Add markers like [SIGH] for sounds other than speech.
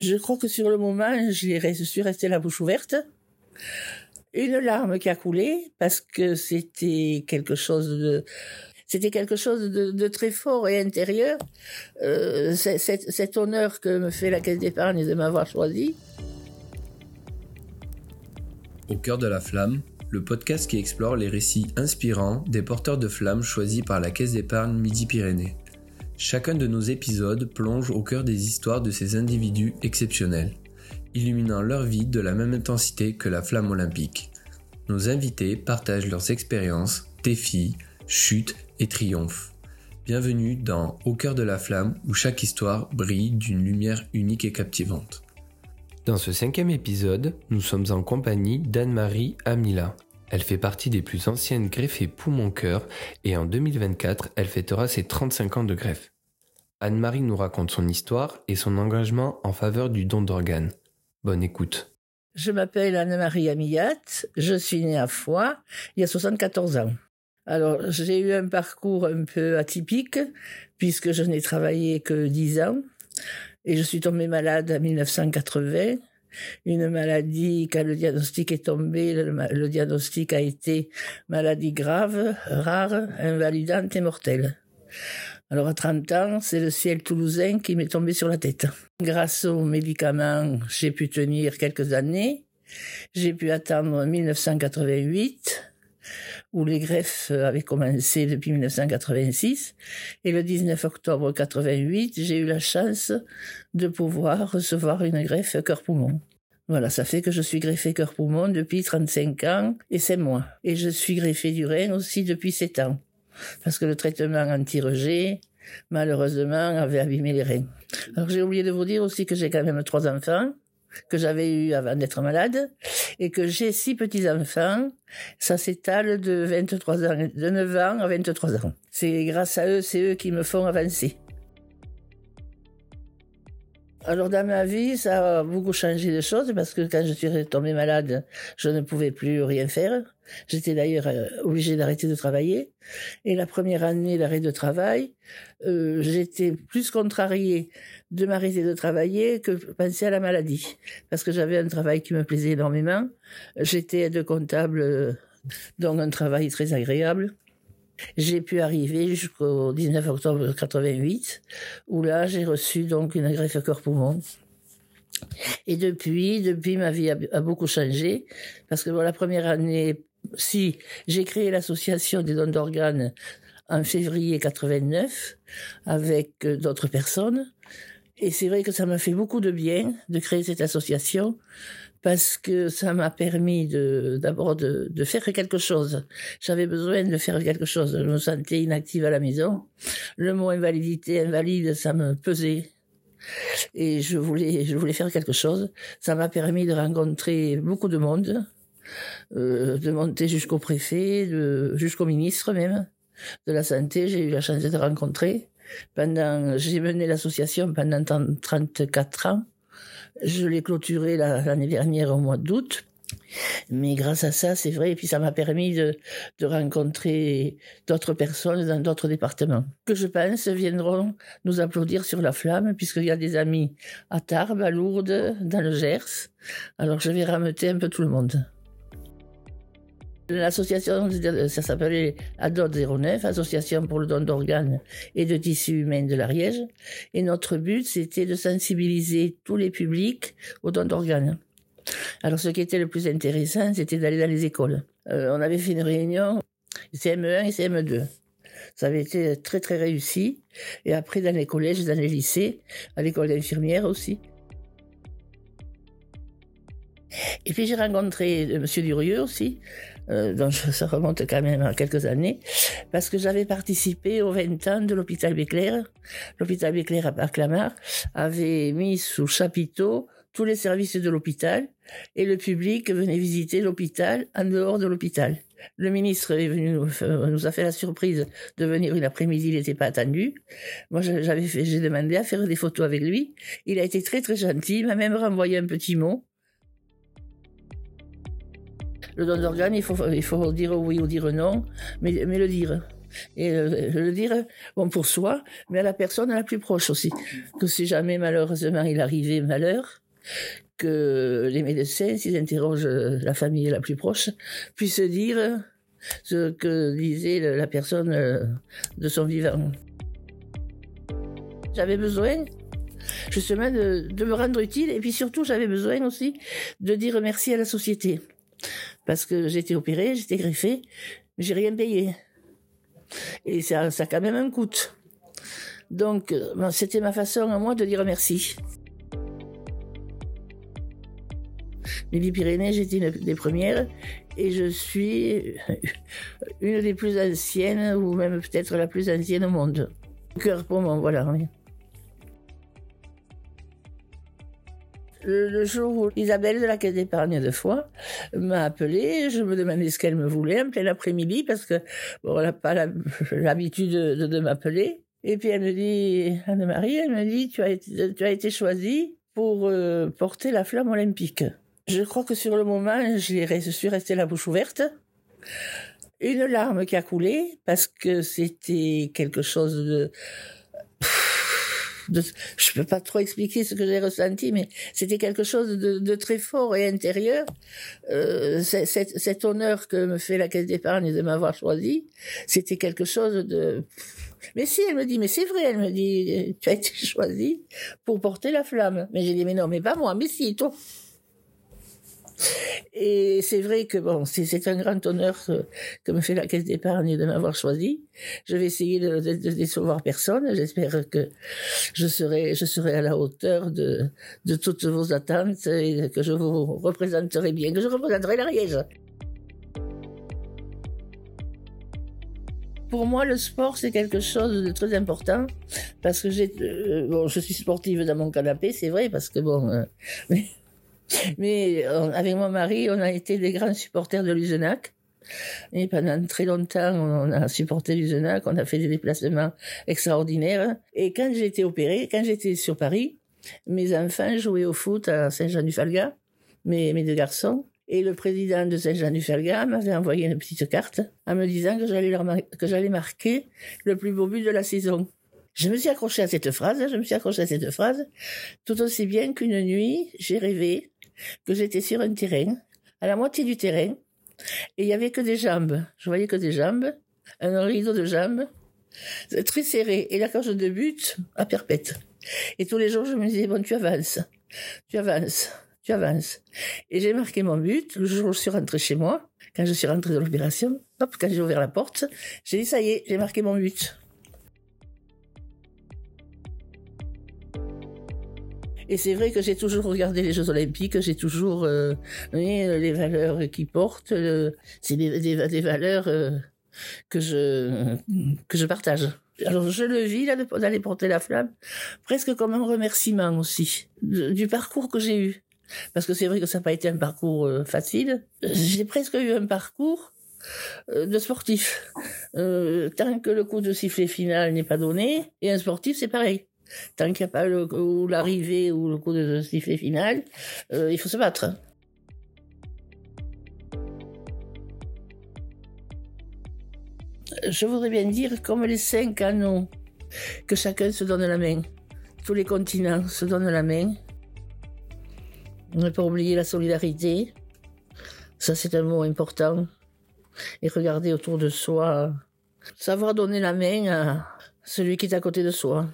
Je crois que sur le moment, je suis restée la bouche ouverte. Une larme qui a coulé parce que c'était quelque chose de très fort et intérieur. Euh, cet honneur que me fait la Caisse d'épargne de m'avoir choisi. Au cœur de la flamme, le podcast qui explore les récits inspirants des porteurs de flammes choisis par la Caisse d'épargne Midi-Pyrénées. Chacun de nos épisodes plonge au cœur des histoires de ces individus exceptionnels, illuminant leur vie de la même intensité que la flamme olympique. Nos invités partagent leurs expériences, défis, chutes et triomphes. Bienvenue dans Au cœur de la flamme où chaque histoire brille d'une lumière unique et captivante. Dans ce cinquième épisode, nous sommes en compagnie d'Anne-Marie Amila. Elle fait partie des plus anciennes greffées poumon-cœur et en 2024, elle fêtera ses 35 ans de greffe. Anne-Marie nous raconte son histoire et son engagement en faveur du don d'organes. Bonne écoute. Je m'appelle Anne-Marie Amillat, je suis née à Foix il y a 74 ans. Alors, j'ai eu un parcours un peu atypique puisque je n'ai travaillé que 10 ans et je suis tombée malade en 1980 une maladie, quand le diagnostic est tombé, le, diagnostic a été maladie grave, rare, invalidante et mortelle. Alors à 30 ans, c'est le ciel toulousain qui m'est tombé sur la tête. Grâce aux médicaments, j'ai pu tenir quelques années. J'ai pu attendre 1988 où les greffes avaient commencé depuis 1986. Et le 19 octobre 88, j'ai eu la chance de pouvoir recevoir une greffe cœur-poumon. Voilà, ça fait que je suis greffé cœur-poumon depuis 35 ans et 7 mois. Et je suis greffé du rein aussi depuis 7 ans. Parce que le traitement anti-rejet, malheureusement, avait abîmé les reins. Alors j'ai oublié de vous dire aussi que j'ai quand même trois enfants que j'avais eu avant d'être malade et que j'ai six petits-enfants. Ça s'étale de 23 ans, de 9 ans à 23 ans. C'est grâce à eux, c'est eux qui me font avancer. Alors dans ma vie, ça a beaucoup changé de choses parce que quand je suis tombée malade, je ne pouvais plus rien faire. J'étais d'ailleurs euh, obligée d'arrêter de travailler. Et la première année d'arrêt de travail, euh, j'étais plus contrariée de m'arrêter de travailler que penser à la maladie. Parce que j'avais un travail qui me plaisait énormément. J'étais aide comptable, euh, donc un travail très agréable. J'ai pu arriver jusqu'au 19 octobre 88, où là j'ai reçu donc une greffe cœur-poumon. Et depuis, depuis ma vie a, beaucoup changé, parce que la première année, si j'ai créé l'association des dons d'organes en février 89 avec euh, d'autres personnes, et c'est vrai que ça m'a fait beaucoup de bien de créer cette association parce que ça m'a permis d'abord de, faire quelque chose. J'avais besoin de faire quelque chose. Je me sentais inactive à la maison. Le mot invalidité, invalide, ça me pesait. Et je voulais, je voulais faire quelque chose. Ça m'a permis de rencontrer beaucoup de monde, euh, de monter jusqu'au préfet, jusqu'au ministre même de la santé. J'ai eu la chance de rencontrer. J'ai mené l'association pendant 34 ans. Je l'ai clôturé l'année dernière au mois d'août. Mais grâce à ça, c'est vrai, et puis ça m'a permis de, rencontrer d'autres personnes dans d'autres départements, que je pense viendront nous applaudir sur la flamme, puisqu'il y a des amis à Tarbes, à Lourdes, dans le Gers. Alors je vais rameuter un peu tout le monde. L'association, ça s'appelait ADOT 09, Association pour le don d'organes et de tissus humains de l'Ariège. Et notre but, c'était de sensibiliser tous les publics au don d'organes. Alors, ce qui était le plus intéressant, c'était d'aller dans les écoles. Euh, on avait fait une réunion CM1 et CM2. Ça avait été très très réussi. Et après, dans les collèges, dans les lycées, à l'école d'infirmière aussi. Et puis j'ai rencontré M. Durieux aussi, euh, donc ça [LAUGHS] remonte quand même à quelques années, parce que j'avais participé aux 20 ans de l'hôpital Béclair. L'hôpital Béclair à Clamart avait mis sous chapiteau tous les services de l'hôpital et le public venait visiter l'hôpital en dehors de l'hôpital. Le ministre est venu nous, a fait la surprise de venir une après-midi, il n'était pas attendu. Moi, j'avais j'ai demandé à faire des photos avec lui. Il a été très très gentil, il m'a même renvoyé un petit mot. Le don d'organes, il faut, il faut dire oui ou dire non, mais, mais le dire. Et euh, le dire, bon, pour soi, mais à la personne la plus proche aussi. Que si jamais malheureusement il arrivait malheur, que les médecins, s'ils interrogent la famille la plus proche, puissent dire ce que disait la personne euh, de son vivant. J'avais besoin justement de, de, me rendre utile et puis surtout j'avais besoin aussi de dire merci à la société parce que été opérée, j'étais greffée, j'ai rien payé et ça, ça quand même un coût. Donc euh, c'était ma façon à moi de dire merci. Les Pyrénées, j'étais une des premières et je suis une des plus anciennes ou même peut-être la plus ancienne au monde. Cœur pour moi, voilà. Le, jour où Isabelle de la Caisse d'épargne de Foix m'a appelé, je me demandais ce qu'elle me voulait en plein après-midi parce que bon, elle n'a pas [LAUGHS] l'habitude de, de, m'appeler. Et puis elle me dit, Anne-Marie, elle me dit, tu as été, tu as été choisie pour euh, porter la flamme olympique. Je crois que sur le moment, je suis restée la bouche ouverte. Une larme qui a coulé parce que c'était quelque chose de je je peux pas trop expliquer ce que j'ai ressenti, mais c'était quelque chose de, de, très fort et intérieur. Euh, cet, cet, honneur que me fait la Caisse d'épargne de m'avoir choisi, c'était quelque chose de... Mais si, elle me dit, mais c'est vrai, elle me dit, tu as été [LAUGHS] choisi pour porter la flamme. Mais j'ai dit, mais non, mais pas moi, mais si, toi. Et c'est vrai que bon, c'est un grand honneur que, me fait la Caisse d'épargne de m'avoir choisi. Je vais essayer de, de, décevoir personne. J'espère que je serai, je serai à la hauteur de, toutes vos attentes et que je vous représenterai bien, que je représenterai l'Ariège. Pour moi, le sport, c'est quelque chose de très important parce que euh, bon, je suis sportive dans mon canapé, c'est vrai, parce que bon, euh, euh, avec mon mari, on a été des grands supporters de l'Usenac. Et pendant très longtemps, on a supporté l'Usenac, on a fait des déplacements extraordinaires. Et quand j'ai été opérée, quand j'étais sur Paris, mes enfants jouaient au foot à Saint-Jean-du-Falga, mes, deux garçons. Et le président de Saint-Jean-du-Falga m'avait envoyé une petite carte en me disant que j'allais, que j'allais marquer le plus beau but de la saison. Je me suis accroché à cette phrase, je me suis accroché à cette phrase, tout aussi bien qu'une nuit, j'ai rêvé que j'étais sur un terrain, à la moitié du terrain, et il y avait que des jambes. Je voyais que des jambes, un rideau de jambes, très serré, et la cage de but à perpète. Et tous les jours, je me disais, bon, tu avances, tu avances, tu avances. Et j'ai marqué mon but le jour où je suis rentré chez moi, quand je suis rentré de l'opération, hop, quand j'ai ouvert la porte, j'ai dit, ça y est, j'ai marqué mon but. Et c'est vrai que j'ai toujours regardé les Jeux Olympiques, j'ai toujours euh, les valeurs qu'ils portent, euh, c'est des, des, des, valeurs euh, que je que je partage. Alors je le vis là d'aller porter la flamme, presque comme un remerciement aussi du parcours que j'ai eu. Parce que c'est vrai que ça n'a pas été un parcours euh, facile. J'ai presque eu un parcours euh, de sportif. Euh, tant que le coup de sifflet final n'est pas donné, et un sportif c'est pareil. Tant qu'il n'y a pas l'arrivée ou le coup de sifflet final, euh, il faut se battre. Je voudrais bien dire comme les cinq canons, que chacun se donne la main. Tous les continents se donnent la main. Ne pas oublier la solidarité. Ça, c'est un mot important. Et regarder autour de soi. Savoir donner la main à celui qui est à côté de soi.